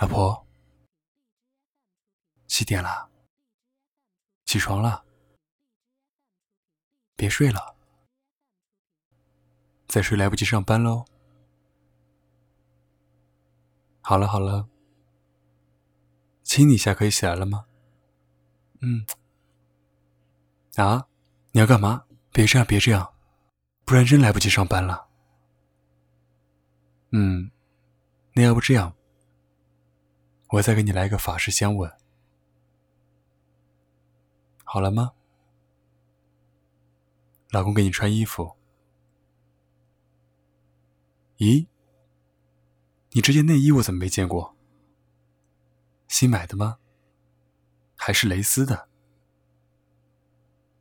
老婆，几点了？起床了，别睡了，再睡来不及上班喽。好了好了，亲你一下可以起来了吗？嗯。啊，你要干嘛？别这样，别这样，不然真来不及上班了。嗯，那要不这样？我再给你来个法式香吻，好了吗？老公给你穿衣服。咦，你这件内衣我怎么没见过？新买的吗？还是蕾丝的？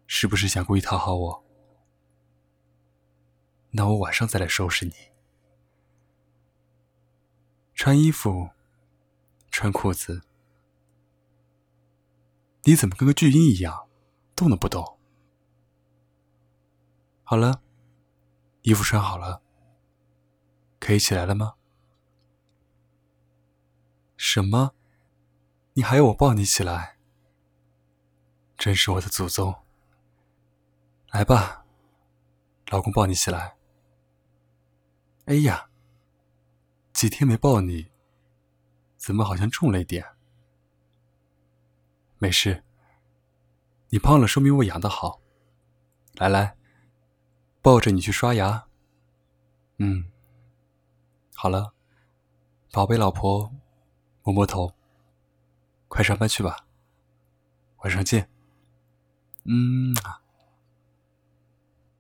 是不是想故意讨好我？那我晚上再来收拾你。穿衣服。穿裤子，你怎么跟个巨婴一样，动都不动？好了，衣服穿好了，可以起来了吗？什么？你还要我抱你起来？真是我的祖宗！来吧，老公抱你起来。哎呀，几天没抱你。怎么好像重了一点？没事，你胖了说明我养的好。来来，抱着你去刷牙。嗯，好了，宝贝老婆，摸摸头，快上班去吧。晚上见。嗯啊。